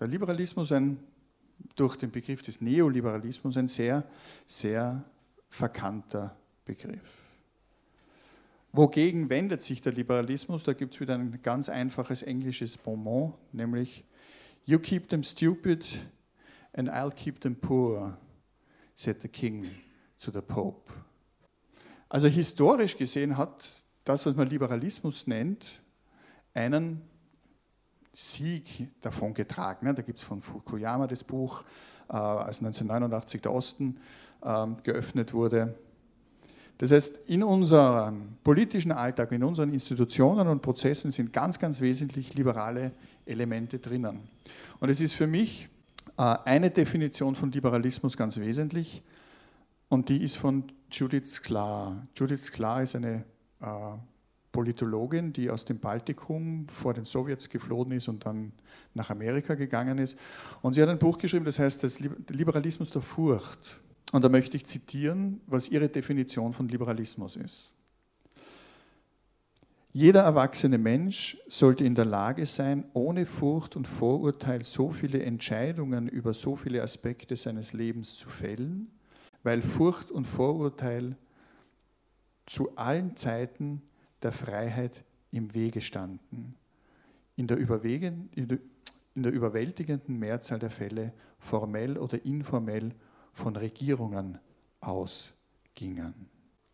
der Liberalismus ein, durch den Begriff des Neoliberalismus ein sehr, sehr verkannter Begriff. Wogegen wendet sich der Liberalismus? Da gibt es wieder ein ganz einfaches englisches Bonmot, nämlich You keep them stupid and I'll keep them poor, said the king to the Pope. Also historisch gesehen hat das, was man Liberalismus nennt, einen Sieg davon getragen. Da gibt es von Fukuyama das Buch, äh, als 1989 der Osten ähm, geöffnet wurde. Das heißt, in unserem politischen Alltag, in unseren Institutionen und Prozessen sind ganz, ganz wesentlich liberale Elemente drinnen. Und es ist für mich äh, eine Definition von Liberalismus ganz wesentlich und die ist von Judith Sklar. Judith Sklar ist eine äh, Politologin, die aus dem Baltikum vor den Sowjets geflohen ist und dann nach Amerika gegangen ist. Und sie hat ein Buch geschrieben, das heißt das Liberalismus der Furcht. Und da möchte ich zitieren, was ihre Definition von Liberalismus ist. Jeder erwachsene Mensch sollte in der Lage sein, ohne Furcht und Vorurteil so viele Entscheidungen über so viele Aspekte seines Lebens zu fällen, weil Furcht und Vorurteil zu allen Zeiten der Freiheit im Wege standen. In der, in der überwältigenden Mehrzahl der Fälle formell oder informell von Regierungen ausgingen.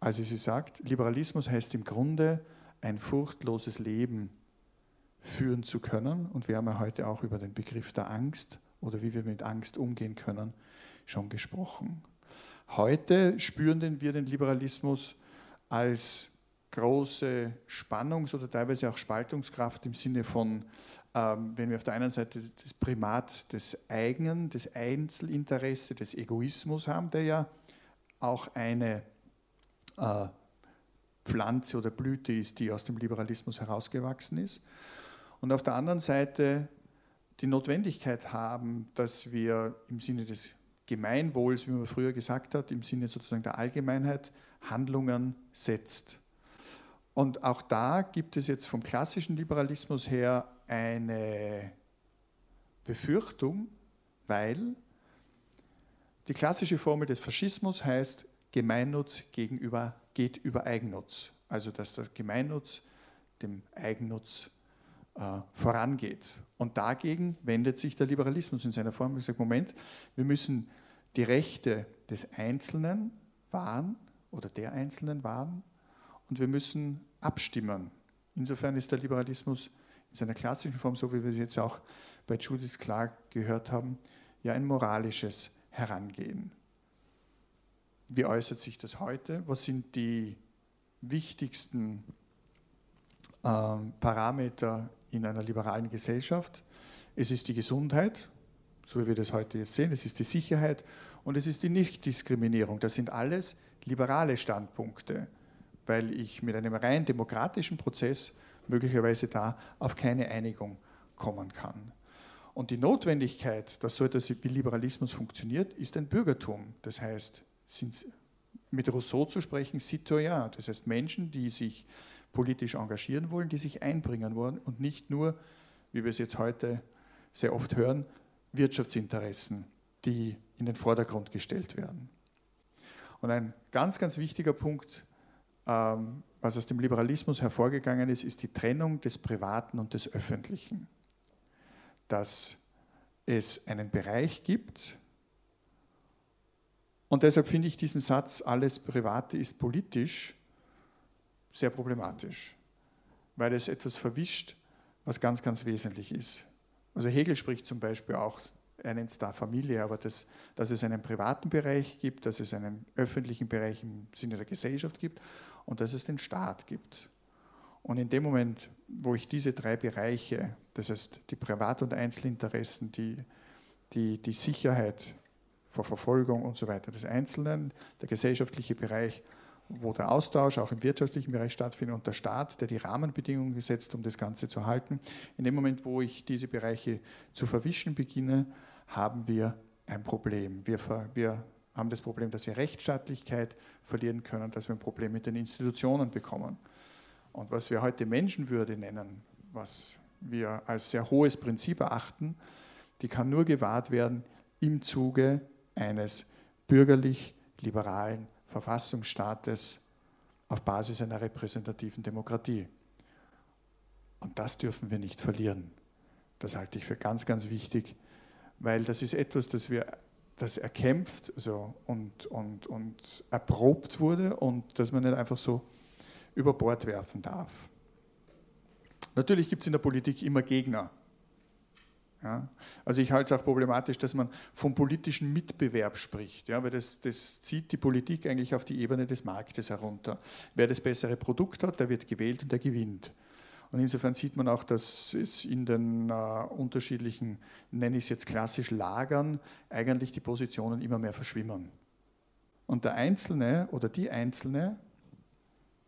Also sie sagt, Liberalismus heißt im Grunde, ein furchtloses Leben führen zu können. Und wir haben ja heute auch über den Begriff der Angst oder wie wir mit Angst umgehen können, schon gesprochen. Heute spüren wir den Liberalismus als große Spannungs- oder teilweise auch Spaltungskraft im Sinne von, ähm, wenn wir auf der einen Seite das Primat des eigenen, des Einzelinteresse, des Egoismus haben, der ja auch eine äh, Pflanze oder Blüte ist, die aus dem Liberalismus herausgewachsen ist. Und auf der anderen Seite die Notwendigkeit haben, dass wir im Sinne des Gemeinwohls, wie man früher gesagt hat, im Sinne sozusagen der Allgemeinheit Handlungen setzt. Und auch da gibt es jetzt vom klassischen Liberalismus her eine Befürchtung, weil die klassische Formel des Faschismus heißt, Gemeinnutz gegenüber geht über Eigennutz. Also dass der Gemeinnutz dem Eigennutz äh, vorangeht. Und dagegen wendet sich der Liberalismus in seiner Form. Er sagt, Moment, wir müssen die Rechte des Einzelnen wahren oder der Einzelnen wahren und wir müssen abstimmen. Insofern ist der Liberalismus in seiner klassischen Form, so wie wir es jetzt auch bei Judith Clark gehört haben, ja ein moralisches Herangehen. Wie äußert sich das heute? Was sind die wichtigsten äh, Parameter in einer liberalen Gesellschaft? Es ist die Gesundheit, so wie wir das heute jetzt sehen, es ist die Sicherheit und es ist die Nichtdiskriminierung. Das sind alles liberale Standpunkte, weil ich mit einem rein demokratischen Prozess möglicherweise da auf keine Einigung kommen kann. Und die Notwendigkeit, dass so etwas wie Liberalismus funktioniert, ist ein Bürgertum. Das heißt, sind mit Rousseau zu sprechen, Citoyen, das heißt Menschen, die sich politisch engagieren wollen, die sich einbringen wollen und nicht nur, wie wir es jetzt heute sehr oft hören, Wirtschaftsinteressen, die in den Vordergrund gestellt werden. Und ein ganz, ganz wichtiger Punkt, was aus dem Liberalismus hervorgegangen ist, ist die Trennung des Privaten und des Öffentlichen. Dass es einen Bereich gibt, und deshalb finde ich diesen Satz, alles Private ist politisch, sehr problematisch, weil es etwas verwischt, was ganz, ganz wesentlich ist. Also Hegel spricht zum Beispiel auch, er nennt es da Familie, aber das, dass es einen privaten Bereich gibt, dass es einen öffentlichen Bereich im Sinne der Gesellschaft gibt und dass es den Staat gibt. Und in dem Moment, wo ich diese drei Bereiche, das heißt die Privat- und Einzelinteressen, die, die, die Sicherheit vor Verfolgung und so weiter des Einzelnen, der gesellschaftliche Bereich, wo der Austausch auch im wirtschaftlichen Bereich stattfindet und der Staat, der die Rahmenbedingungen gesetzt, um das Ganze zu halten. In dem Moment, wo ich diese Bereiche zu verwischen beginne, haben wir ein Problem. Wir, wir haben das Problem, dass wir Rechtsstaatlichkeit verlieren können, dass wir ein Problem mit den Institutionen bekommen. Und was wir heute Menschenwürde nennen, was wir als sehr hohes Prinzip erachten, die kann nur gewahrt werden im Zuge eines bürgerlich-liberalen Verfassungsstaates auf Basis einer repräsentativen Demokratie. Und das dürfen wir nicht verlieren. Das halte ich für ganz, ganz wichtig, weil das ist etwas, das wir das erkämpft also und, und, und erprobt wurde und das man nicht einfach so über Bord werfen darf. Natürlich gibt es in der Politik immer Gegner. Ja? Also ich halte es auch problematisch, dass man vom politischen Mitbewerb spricht, ja? weil das, das zieht die Politik eigentlich auf die Ebene des Marktes herunter. Wer das bessere Produkt hat, der wird gewählt und der gewinnt. Und insofern sieht man auch, dass es in den äh, unterschiedlichen, nenne ich es jetzt klassisch, Lagern eigentlich die Positionen immer mehr verschwimmen. Und der Einzelne oder die Einzelne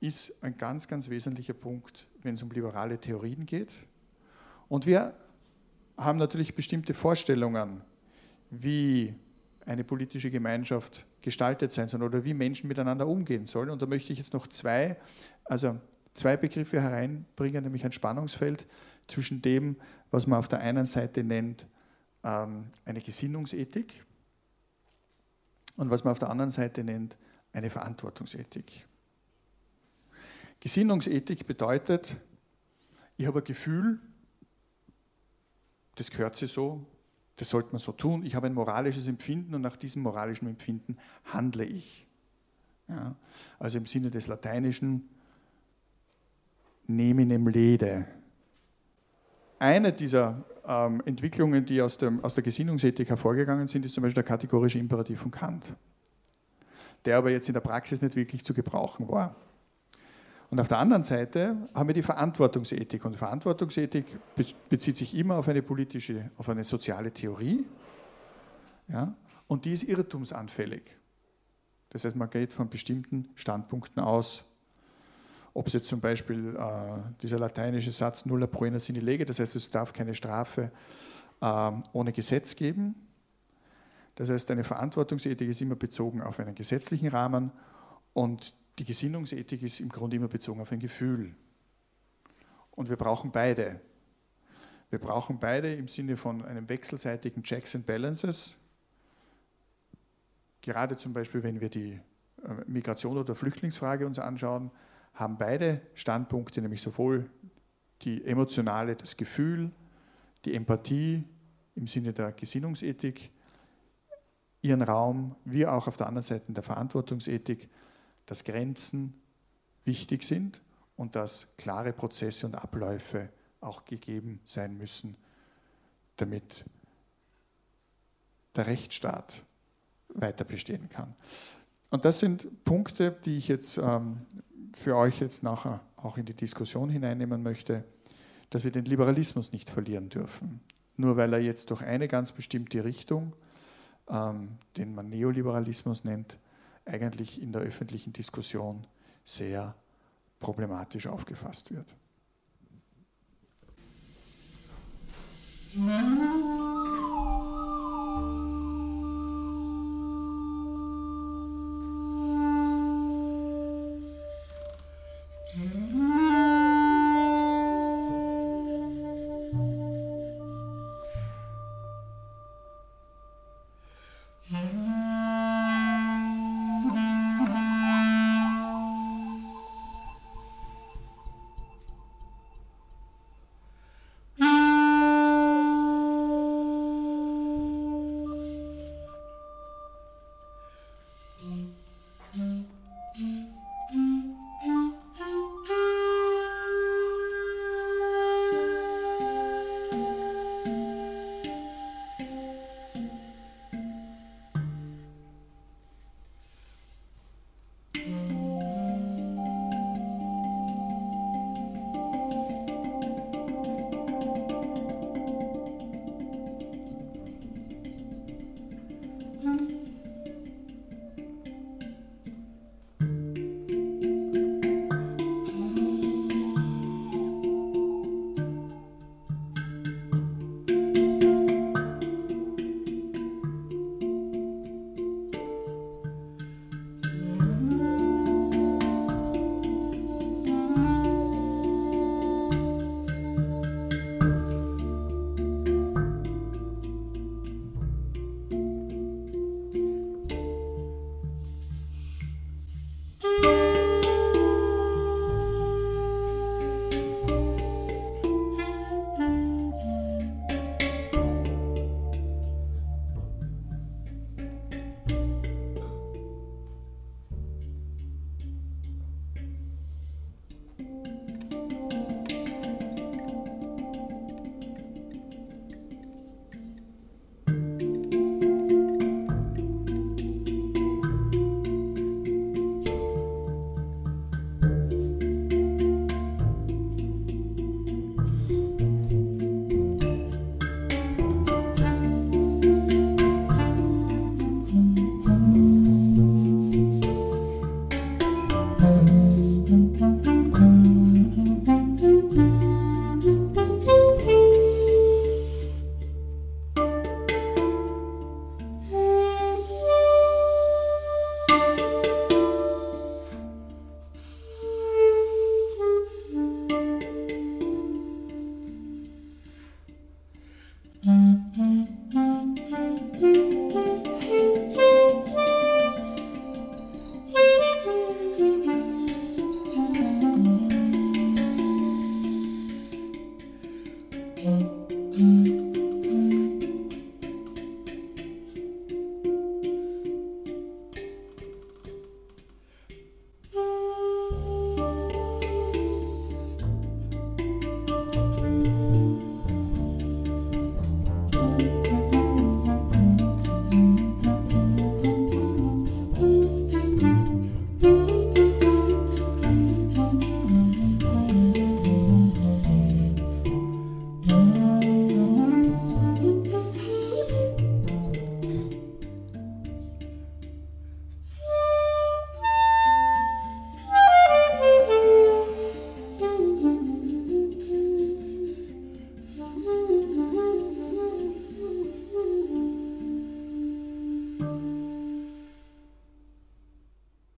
ist ein ganz, ganz wesentlicher Punkt, wenn es um liberale Theorien geht. Und wir haben natürlich bestimmte Vorstellungen, wie eine politische Gemeinschaft gestaltet sein soll oder wie Menschen miteinander umgehen sollen. Und da möchte ich jetzt noch zwei, also zwei Begriffe hereinbringen, nämlich ein Spannungsfeld zwischen dem, was man auf der einen Seite nennt ähm, eine Gesinnungsethik und was man auf der anderen Seite nennt eine Verantwortungsethik. Gesinnungsethik bedeutet, ich habe ein Gefühl, das gehört sich so, das sollte man so tun, ich habe ein moralisches Empfinden und nach diesem moralischen Empfinden handle ich. Ja, also im Sinne des Lateinischen neminem lede. Eine dieser ähm, Entwicklungen, die aus, dem, aus der Gesinnungsethik hervorgegangen sind, ist zum Beispiel der kategorische Imperativ von Kant, der aber jetzt in der Praxis nicht wirklich zu gebrauchen war. Und auf der anderen Seite haben wir die Verantwortungsethik. Und Verantwortungsethik bezieht sich immer auf eine politische, auf eine soziale Theorie. Ja, und die ist irrtumsanfällig. Das heißt, man geht von bestimmten Standpunkten aus ob es jetzt zum Beispiel äh, dieser lateinische Satz nulla proena sine lege, das heißt, es darf keine Strafe äh, ohne Gesetz geben. Das heißt, eine Verantwortungsethik ist immer bezogen auf einen gesetzlichen Rahmen und die Gesinnungsethik ist im Grunde immer bezogen auf ein Gefühl. Und wir brauchen beide. Wir brauchen beide im Sinne von einem wechselseitigen Checks and Balances. Gerade zum Beispiel, wenn wir die äh, Migration oder Flüchtlingsfrage uns anschauen, haben beide Standpunkte, nämlich sowohl die emotionale, das Gefühl, die Empathie im Sinne der Gesinnungsethik, ihren Raum, wie auch auf der anderen Seite der Verantwortungsethik, dass Grenzen wichtig sind und dass klare Prozesse und Abläufe auch gegeben sein müssen, damit der Rechtsstaat weiter bestehen kann. Und das sind Punkte, die ich jetzt ähm, für euch jetzt nachher auch in die Diskussion hineinnehmen möchte, dass wir den Liberalismus nicht verlieren dürfen. Nur weil er jetzt durch eine ganz bestimmte Richtung, ähm, den man Neoliberalismus nennt, eigentlich in der öffentlichen Diskussion sehr problematisch aufgefasst wird. Mhm.